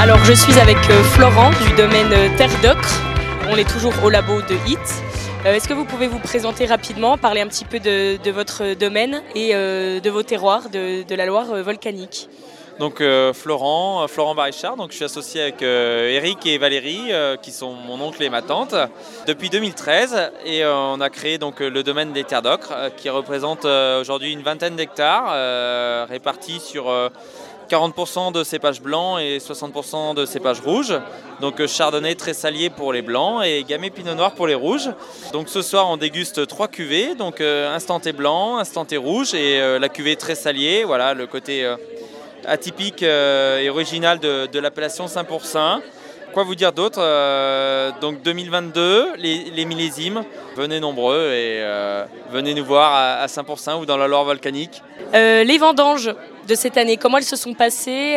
Alors je suis avec euh, Florent du domaine euh, Terre d'Ocre. On est toujours au labo de HIT. Euh, Est-ce que vous pouvez vous présenter rapidement, parler un petit peu de, votre domaine et de vos terroirs de, la Loire volcanique? Donc euh, Florent, euh, Florent Barichard, donc je suis associé avec euh, Eric et Valérie qui sont mon oncle et ma tante depuis 2013 et on a créé donc le domaine des terres d'ocre qui représente aujourd'hui une vingtaine d'hectares répartis sur euh, 40% de cépages blancs et 60% de cépages rouges. Donc chardonnay très salier pour les blancs et gamay pinot noir pour les rouges. Donc ce soir on déguste trois cuvées, donc instanté blanc, instanté rouge et la cuvée très salier, voilà le côté atypique euh, et original de, de l'appellation Saint pour Saint. Quoi vous dire d'autre Euh, Donc 2022, les, les millésimes, venez nombreux et euh, venez nous voir à, à Saint pour Saint ou dans la Loire volcanique. Les vendanges de cette année, comment elles se sont passées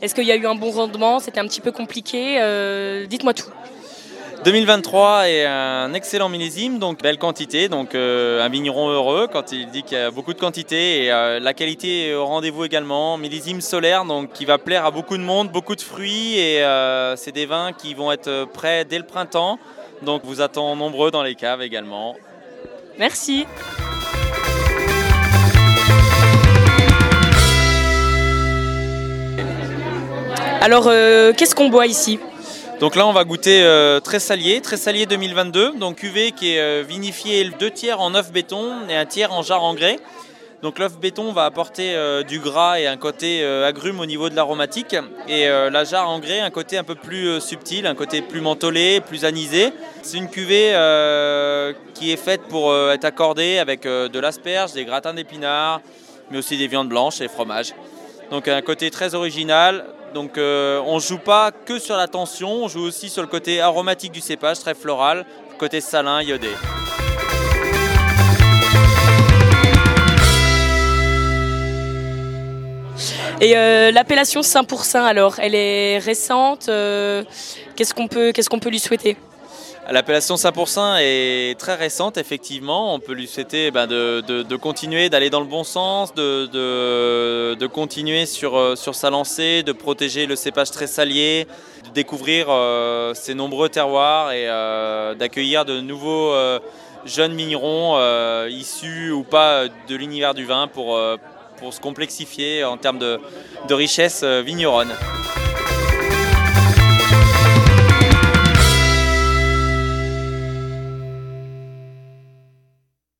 Est-ce qu'il y a eu un bon rendement C'était un petit peu compliqué Dites-moi tout. 2023 est un excellent millésime, donc belle quantité, donc euh, un vigneron heureux quand il dit qu'il y a beaucoup de quantité et euh, la qualité au rendez-vous également. Millésime solaire, qui va plaire à beaucoup de monde, beaucoup de fruits et euh, c'est des vins qui vont être prêts dès le printemps. Donc vous attend nombreux dans les caves également. Merci. Alors, qu'est-ce qu'on boit ici? Donc là, on va goûter euh, très salier, très salier 2022. Donc cuvée qui est euh, vinifiée deux tiers en œuf béton et un tiers en jarre en grès. Donc l'œuf béton va apporter euh, du gras et un côté euh, agrume au niveau de l'aromatique. Et la jarre en grès, un côté un peu plus subtil, un côté plus mentholé, plus anisé. C'est une cuvée qui est faite pour être accordée avec de l'asperge, des gratins d'épinards, mais aussi des viandes blanches et fromages. Donc un côté très original. Donc euh, on ne joue pas que sur la tension, on joue aussi sur le côté aromatique du cépage, très floral, côté salin, iodé. Et euh, l'appellation Saint pour Saint, alors, elle est récente euh, qu'est-ce qu'on peut lui souhaiter? L'appellation Saint pour Saint est très récente, effectivement. On peut lui souhaiter ben, de, continuer, d'aller dans le bon sens, de, continuer sur, euh, sur sa lancée, de protéger le cépage très salier, de découvrir euh, ses nombreux terroirs et euh, d'accueillir de nouveaux jeunes vignerons issus ou pas de l'univers du vin pour, se complexifier en termes de, richesse vigneronne.